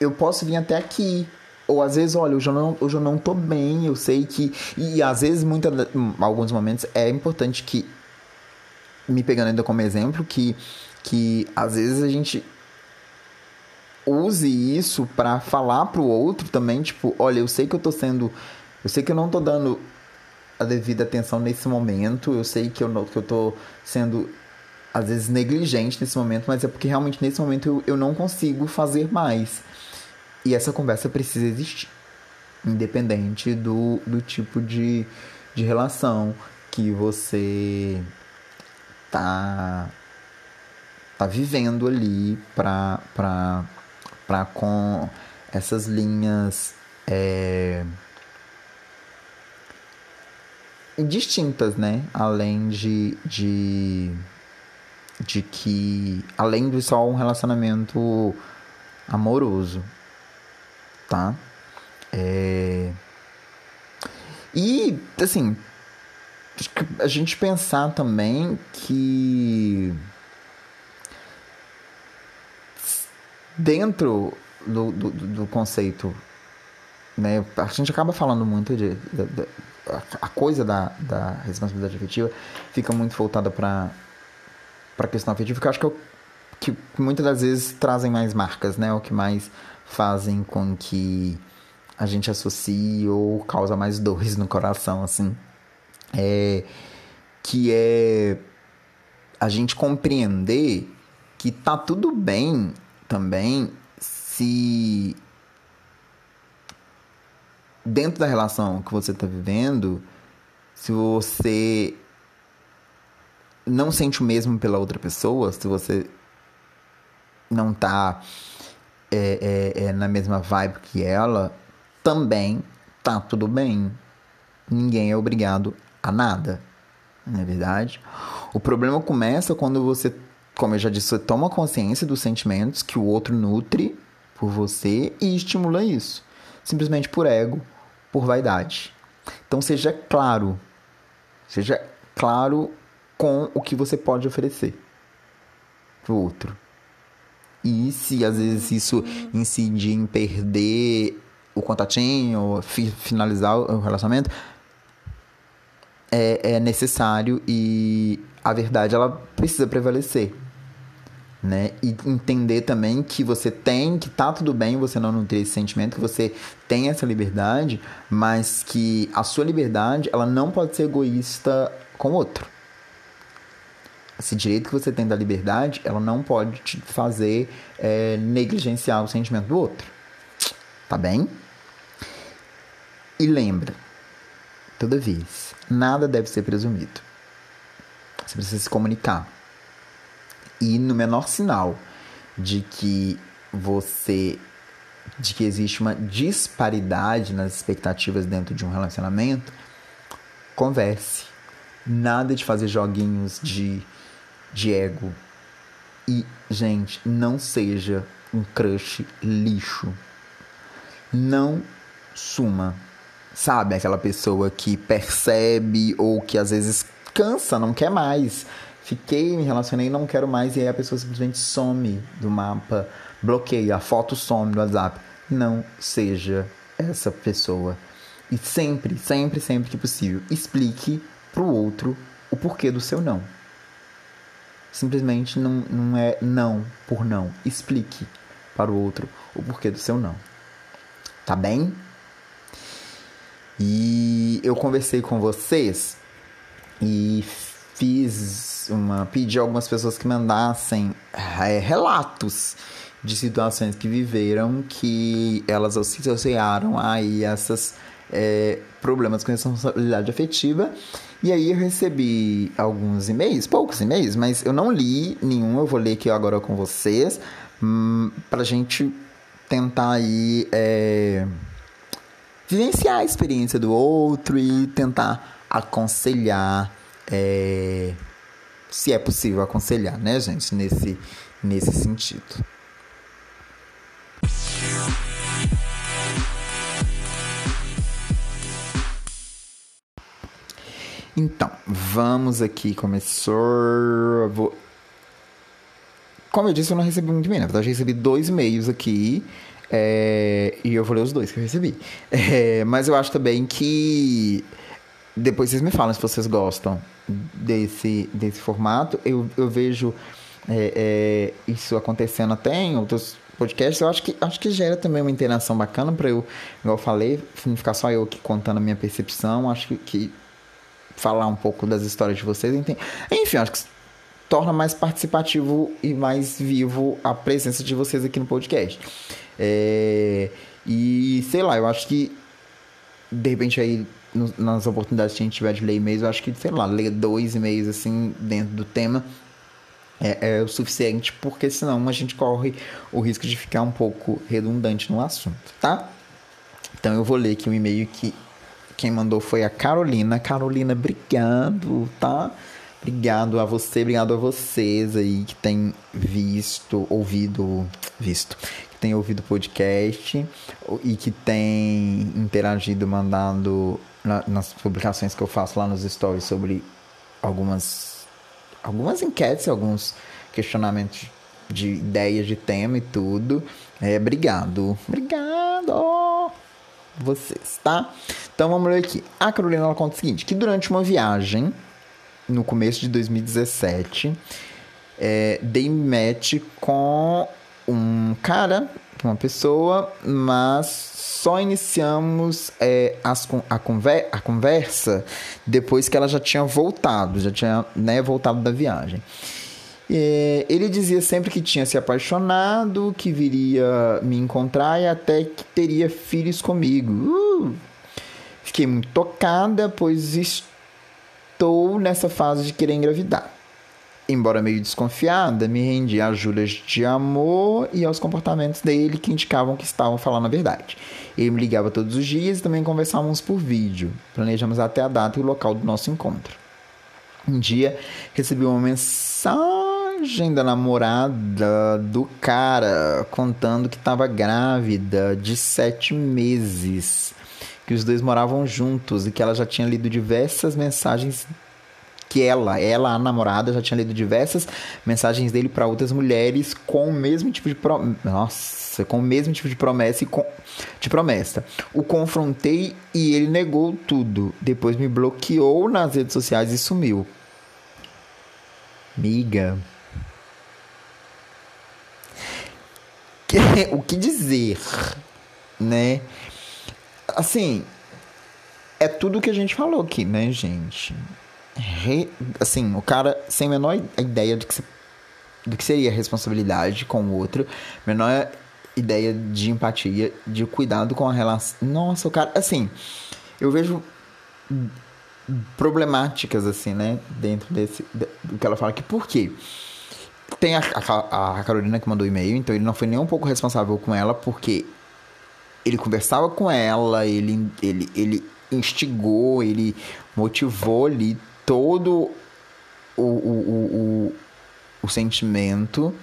eu posso vir até aqui, ou às vezes, olha, eu não, hoje eu não tô bem, eu sei que. E às vezes, muita, alguns momentos, é importante que. Me pegando ainda como exemplo, que, que às vezes a gente use isso para falar pro outro também, tipo, olha, eu sei que eu tô sendo. Eu sei que eu não tô dando a devida atenção nesse momento, eu sei que eu, que eu tô sendo às vezes negligente nesse momento, mas é porque realmente nesse momento eu, eu não consigo fazer mais. E essa conversa precisa existir, independente do, do tipo de, de relação que você tá, tá vivendo ali pra, pra, pra com essas linhas é, distintas, né? Além de, de, de que, além de só um relacionamento amoroso tá? É... E, assim, a gente pensar também que dentro do, do, do conceito, né, a gente acaba falando muito de, de, de a coisa da, da responsabilidade afetiva fica muito voltada para para questão afetiva, que eu acho que, eu, que muitas das vezes trazem mais marcas, né, o que mais fazem com que a gente associe ou causa mais dores no coração, assim. É, que é a gente compreender que tá tudo bem também se dentro da relação que você está vivendo, se você não sente o mesmo pela outra pessoa, se você não tá é, é, é na mesma vibe que ela, também tá tudo bem. Ninguém é obrigado a nada, não é verdade? O problema começa quando você, como eu já disse, você toma consciência dos sentimentos que o outro nutre por você e estimula isso, simplesmente por ego, por vaidade. Então seja claro, seja claro com o que você pode oferecer pro outro. E se às vezes isso incidir em perder o contatinho, fi finalizar o relacionamento, é, é necessário e a verdade ela precisa prevalecer. Né? E entender também que você tem, que tá tudo bem você não nutrir esse sentimento, que você tem essa liberdade, mas que a sua liberdade ela não pode ser egoísta com o outro esse direito que você tem da liberdade, ela não pode te fazer é, negligenciar o sentimento do outro. Tá bem? E lembra, toda vez, nada deve ser presumido. Você precisa se comunicar. E no menor sinal de que você de que existe uma disparidade nas expectativas dentro de um relacionamento, converse. Nada de fazer joguinhos de de ego. E, gente, não seja um crush lixo. Não suma. Sabe aquela pessoa que percebe ou que às vezes cansa, não quer mais. Fiquei, me relacionei, não quero mais. E aí a pessoa simplesmente some do mapa, bloqueia, a foto some do WhatsApp. Não seja essa pessoa. E sempre, sempre, sempre que possível, explique pro outro o porquê do seu não. Simplesmente não, não é não por não. Explique para o outro o porquê do seu não. Tá bem? E eu conversei com vocês e fiz uma. pedi a algumas pessoas que mandassem é, relatos de situações que viveram que elas associaram aí essas é, problemas com responsabilidade afetiva e aí eu recebi alguns e-mails, poucos e-mails, mas eu não li nenhum, eu vou ler aqui agora com vocês, hum, pra gente tentar aí é, vivenciar a experiência do outro e tentar aconselhar, é, se é possível aconselhar, né, gente, nesse, nesse sentido. Então, vamos aqui começar. Vou... Como eu disse, eu não recebi muito e-mail. Na verdade, eu recebi dois e-mails aqui. É, e eu vou ler os dois que eu recebi. É, mas eu acho também que. Depois vocês me falam se vocês gostam desse, desse formato. Eu, eu vejo é, é, isso acontecendo até em outros podcasts. Eu acho que, acho que gera também uma interação bacana para eu, igual eu falei, não ficar só eu aqui contando a minha percepção. Acho que, que falar um pouco das histórias de vocês. Enfim, acho que torna mais participativo e mais vivo a presença de vocês aqui no podcast. É, e sei lá, eu acho que de repente aí nas oportunidades que a gente tiver de ler e-mails, eu acho que, sei lá, ler dois e-mails assim dentro do tema é, é, o suficiente, porque senão a gente corre o risco de ficar um pouco redundante no assunto, tá? Então eu vou ler aqui um e-mail que quem mandou foi a Carolina. Carolina, obrigado, tá? Obrigado a você, obrigado a vocês aí que tem visto, ouvido, visto, que tem ouvido o podcast e que tem interagido, mandando na, nas publicações que eu faço lá nos stories sobre algumas algumas enquetes, alguns questionamentos de ideias de tema e tudo. É, obrigado. Obrigado vocês, tá? Então vamos ler aqui. A Carolina ela conta o seguinte: que durante uma viagem no começo de 2017 é, dei match com um cara, uma pessoa, mas só iniciamos é, as, a, conver, a conversa depois que ela já tinha voltado, já tinha né, voltado da viagem. Ele dizia sempre que tinha se apaixonado, que viria me encontrar e até que teria filhos comigo. Uh! Fiquei muito tocada, pois estou nessa fase de querer engravidar. Embora meio desconfiada, me rendi às juras de amor e aos comportamentos dele que indicavam que estavam falando a verdade. Ele me ligava todos os dias e também conversávamos por vídeo. Planejamos até a data e o local do nosso encontro. Um dia recebi uma mensagem da namorada do cara contando que estava grávida de sete meses, que os dois moravam juntos e que ela já tinha lido diversas mensagens que ela, ela, a namorada, já tinha lido diversas mensagens dele para outras mulheres com o mesmo tipo de promessa. Nossa, com o mesmo tipo de promessa e com, de promessa. O confrontei e ele negou tudo. Depois me bloqueou nas redes sociais e sumiu. Miga. Que, o que dizer, né? Assim, é tudo que a gente falou aqui, né, gente? Re, assim, o cara sem a menor ideia do que, do que seria responsabilidade com o outro, menor ideia de empatia, de cuidado com a relação. Nossa, o cara, assim, eu vejo problemáticas, assim, né? Dentro desse. Do que ela fala aqui. Por quê? Tem a, a, a Carolina que mandou e-mail, então ele não foi nem um pouco responsável com ela, porque ele conversava com ela, ele, ele, ele instigou, ele motivou ali todo o, o, o, o, sentimento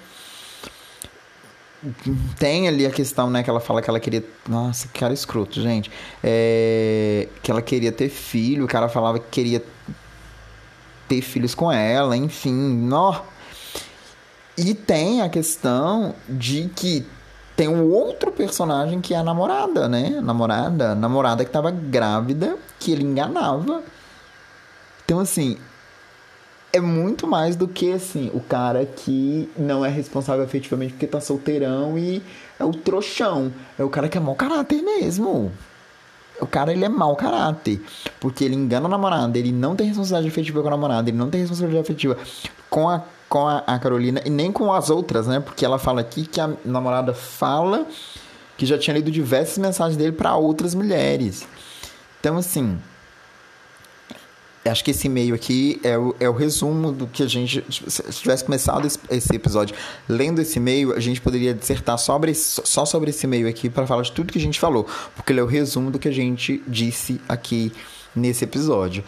tem ali a questão, né, que ela fala que ela queria. Nossa, que cara escroto, gente. É, que ela queria ter filho, o cara falava que queria ter filhos com ela, enfim. Nó. E tem a questão de que tem um outro personagem que é a namorada, né? Namorada, namorada que tava grávida, que ele enganava. Então, assim, é muito mais do que assim, o cara que não é responsável efetivamente porque tá solteirão e é o trouxão. É o cara que é mau caráter mesmo. O cara ele é mau caráter. Porque ele engana a namorada, ele não tem responsabilidade efetiva com a namorada, ele não tem responsabilidade efetiva com a, com a, a Carolina e nem com as outras, né? Porque ela fala aqui que a namorada fala que já tinha lido diversas mensagens dele para outras mulheres. Então, assim, acho que esse e-mail aqui é o, é o resumo do que a gente. Se tivesse começado esse, episódio lendo esse e-mail, a gente poderia dissertar sobre, só sobre esse e-mail aqui para falar de tudo que a gente falou, porque ele é o resumo do que a gente disse aqui nesse episódio.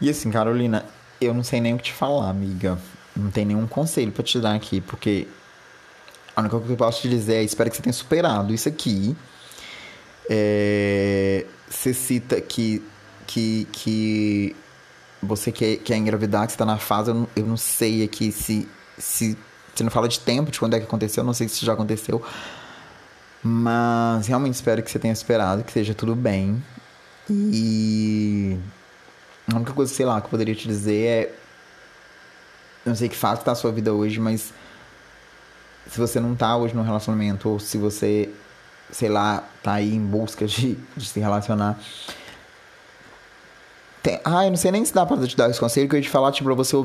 E assim, Carolina, eu não sei nem o que te falar, amiga. Não tem nenhum conselho para te dar aqui, porque a única coisa que eu posso te dizer é: espero que você tenha superado isso aqui. É, você cita que, que, que você quer, quer engravidar, que está na fase, eu não, eu não sei aqui se, se. Você não fala de tempo, de quando é que aconteceu, eu não sei se já aconteceu. Mas realmente espero que você tenha esperado, que seja tudo bem. E a única coisa, sei lá, que eu poderia te dizer é. Não sei que fato tá a sua vida hoje, mas se você não tá hoje no relacionamento, ou se você, sei lá, tá aí em busca de, de se relacionar. Tem, ah, eu não sei nem se dá pra te dar esse conselho que eu ia te falar, tipo, pra você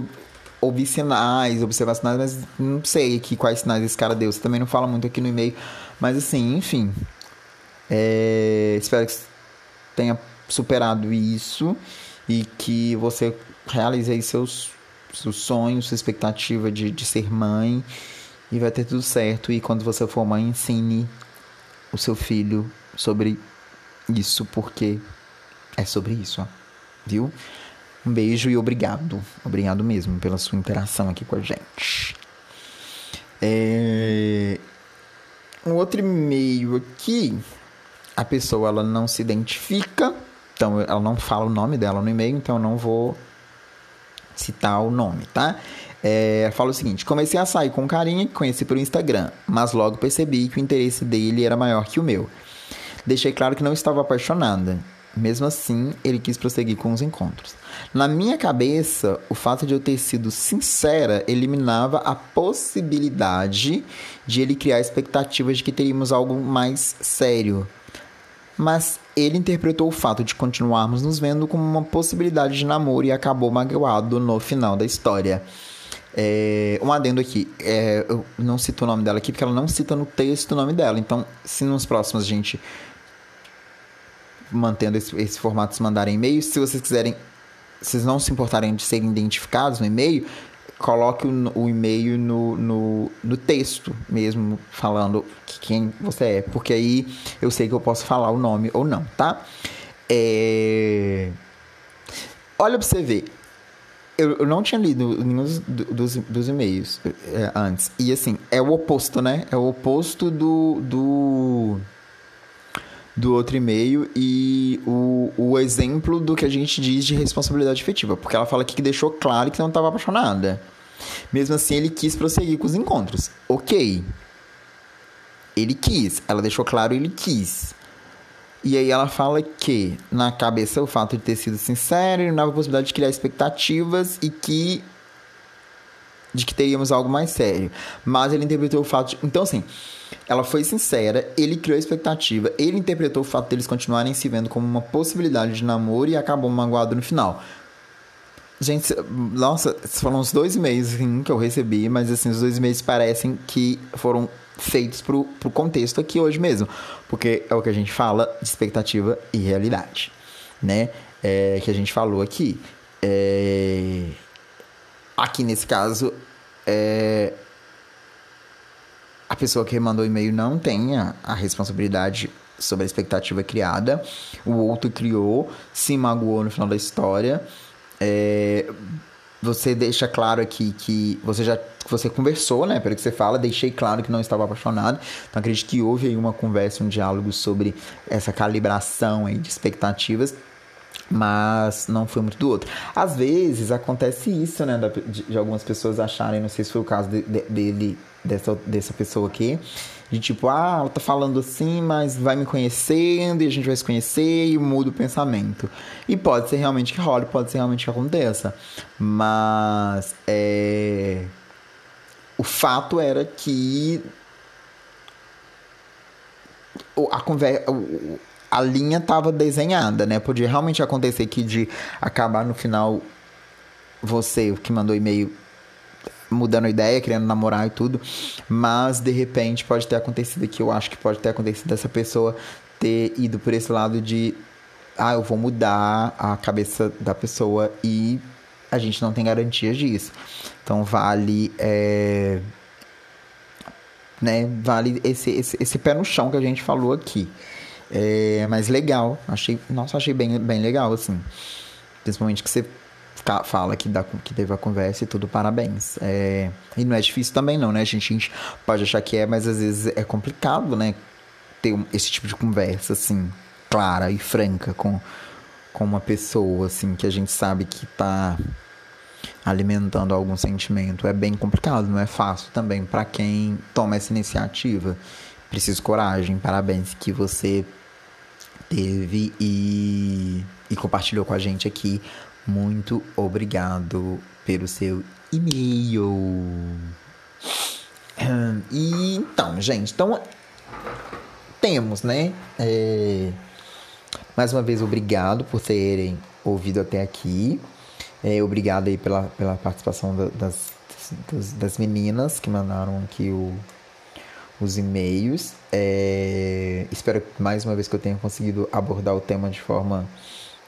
ouvir sinais, observar sinais, mas não sei aqui quais sinais esse cara deu. Você também não fala muito aqui no e-mail. Mas assim, enfim. É, espero que tenha superado isso e que você realize aí seus, seus sonhos, sua expectativa de, de ser mãe e vai ter tudo certo. E quando você for mãe, ensine o seu filho sobre isso, porque é sobre isso, ó. Viu? Um beijo e obrigado. Obrigado mesmo pela sua interação aqui com a gente. É... Um outro e-mail aqui. A pessoa ela não se identifica, então ela não fala o nome dela no e-mail, então eu não vou citar o nome, tá? É, fala o seguinte: comecei a sair com um carinha que conheci pelo Instagram, mas logo percebi que o interesse dele era maior que o meu. Deixei claro que não estava apaixonada. Mesmo assim, ele quis prosseguir com os encontros. Na minha cabeça, o fato de eu ter sido sincera eliminava a possibilidade de ele criar expectativas de que teríamos algo mais sério. Mas ele interpretou o fato de continuarmos nos vendo como uma possibilidade de namoro e acabou magoado no final da história. É, um adendo aqui, é, eu não cito o nome dela aqui porque ela não cita no texto o nome dela. Então, se nos próximos gente mantendo esse, esse formato, se mandarem e-mails. Se vocês quiserem, vocês não se importarem de serem identificados no e-mail, coloque o, o e-mail no, no, no, texto mesmo, falando quem você é, porque aí eu sei que eu posso falar o nome ou não, tá? É... Olha pra você ver. Eu, eu não tinha lido nenhum dos, dos, dos e-mails é, antes. E assim, é o oposto, né? É o oposto do. do do outro e-mail e o, o exemplo do que a gente diz de responsabilidade efetiva. Porque ela fala aqui que deixou claro que não estava apaixonada. Mesmo assim, ele quis prosseguir com os encontros. Ok. Ele quis. Ela deixou claro ele quis. E aí ela fala que, na cabeça, o fato de ter sido sincero eliminava a possibilidade de criar expectativas e que de que teríamos algo mais sério. Mas ele interpretou o fato de... Então, assim, ela foi sincera, ele criou expectativa, ele interpretou o fato deles continuarem se vendo como uma possibilidade de namoro e acabou magoado no final. Gente, nossa, foram uns dois meses assim, que eu recebi, mas assim, os dois meses parecem que foram feitos pro, pro contexto aqui hoje mesmo. Porque é o que a gente fala de expectativa e realidade, né? É, que a gente falou aqui. É, aqui nesse caso, é, a pessoa que mandou o e-mail não tenha a responsabilidade sobre a expectativa criada. O outro criou, se magoou no final da história. É, você deixa claro aqui que você já você conversou, né? Pelo que você fala, deixei claro que não estava apaixonado. Então acredito que houve aí uma conversa, um diálogo sobre essa calibração aí de expectativas mas não foi muito do outro. Às vezes acontece isso, né, de, algumas pessoas acharem, não sei se foi o caso de, de, dele, dessa, dessa pessoa aqui, de tipo, ah, ela tá falando assim, mas vai me conhecendo e a gente vai se conhecer e muda o pensamento. E pode ser realmente que role, pode ser realmente que aconteça. Mas é... o fato era que a conversa a linha estava desenhada, né? Podia realmente acontecer que de acabar no final você que mandou e-mail mudando ideia, querendo namorar e tudo, mas de repente pode ter acontecido que eu acho que pode ter acontecido dessa pessoa ter ido por esse lado de ah, eu vou mudar a cabeça da pessoa e a gente não tem garantias disso. Então vale é, né, vale esse, esse, esse pé no chão que a gente falou aqui. É, mas legal, achei, nossa, achei bem, bem legal, assim. Principalmente que você fala que, dá, que teve a conversa e tudo, parabéns. É, e não é difícil também não, né? A gente, a gente pode achar que é, mas às vezes é complicado, né? Ter esse tipo de conversa, assim, clara e franca com, com uma pessoa, assim, que a gente sabe que tá alimentando algum sentimento. É bem complicado, não é fácil também para quem toma essa iniciativa preciso coragem, parabéns que você teve e, e compartilhou com a gente aqui. Muito obrigado pelo seu e-mail. E então, gente, então temos, né? É, mais uma vez, obrigado por terem ouvido até aqui. É, obrigado aí pela, pela participação da, das, das, das, meninas que mandaram aqui o, os e-mails. É, espero mais uma vez que eu tenha conseguido abordar o tema de forma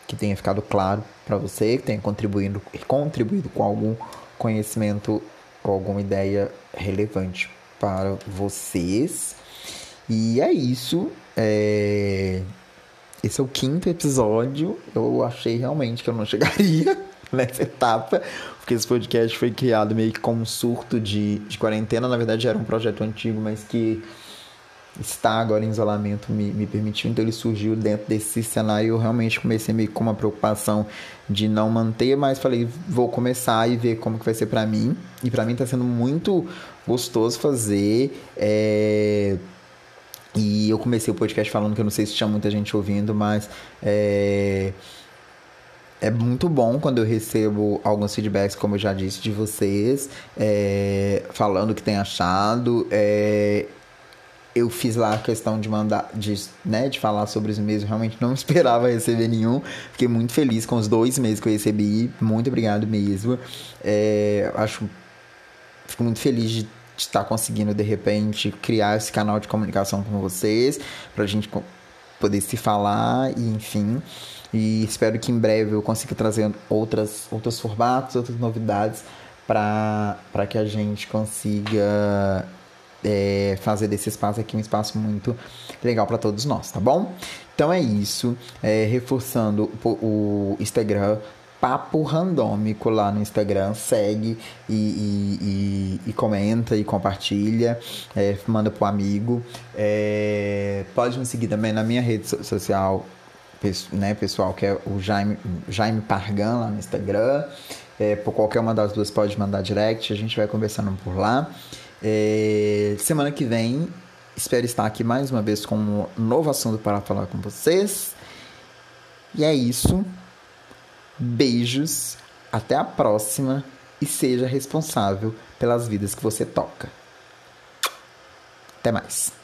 que tenha ficado claro para você, que tenha contribuído, contribuído com algum conhecimento ou alguma ideia relevante para vocês. E é isso. É... Esse é o quinto episódio. Eu achei realmente que eu não chegaria nessa etapa, porque esse podcast foi criado meio que como um surto de, de quarentena. Na verdade, era um projeto antigo, mas que está agora em isolamento me, me permitiu. Então, ele surgiu dentro desse cenário. Eu realmente comecei meio com uma preocupação de não manter, mas falei, vou começar e ver como que vai ser para mim. E para mim está sendo muito gostoso fazer. É e eu comecei o podcast falando que eu não sei se tinha muita gente ouvindo, mas é, é muito bom quando eu recebo alguns feedbacks, como eu já disse, de vocês, é, falando o que tem achado. É, eu fiz lá a questão de mandar, de, né, de falar sobre os meses, realmente não esperava receber nenhum. Fiquei muito feliz com os dois meses que eu recebi. Muito obrigado mesmo. É, acho. Fico muito feliz de estar tá conseguindo de repente criar esse canal de comunicação com vocês, para a gente poder se falar e enfim. E espero que em breve eu consiga trazer outras, outros formatos, outras novidades para que a gente consiga é, fazer desse espaço aqui um espaço muito legal para todos nós, tá bom? Então é isso. É, reforçando o, Instagram, Papo Randômico lá no Instagram. Segue e, e, e, e comenta e compartilha. É, manda pro amigo. É, pode me seguir também na minha rede social, né, pessoal, que é o Jaime, Jaime Pargan lá no Instagram. É, por qualquer uma das duas pode mandar direct, a gente vai conversando por lá. É, semana que vem espero estar aqui mais uma vez com um novo assunto para falar com vocês. E é isso. Beijos, até a próxima e seja responsável pelas vidas que você toca. Até mais.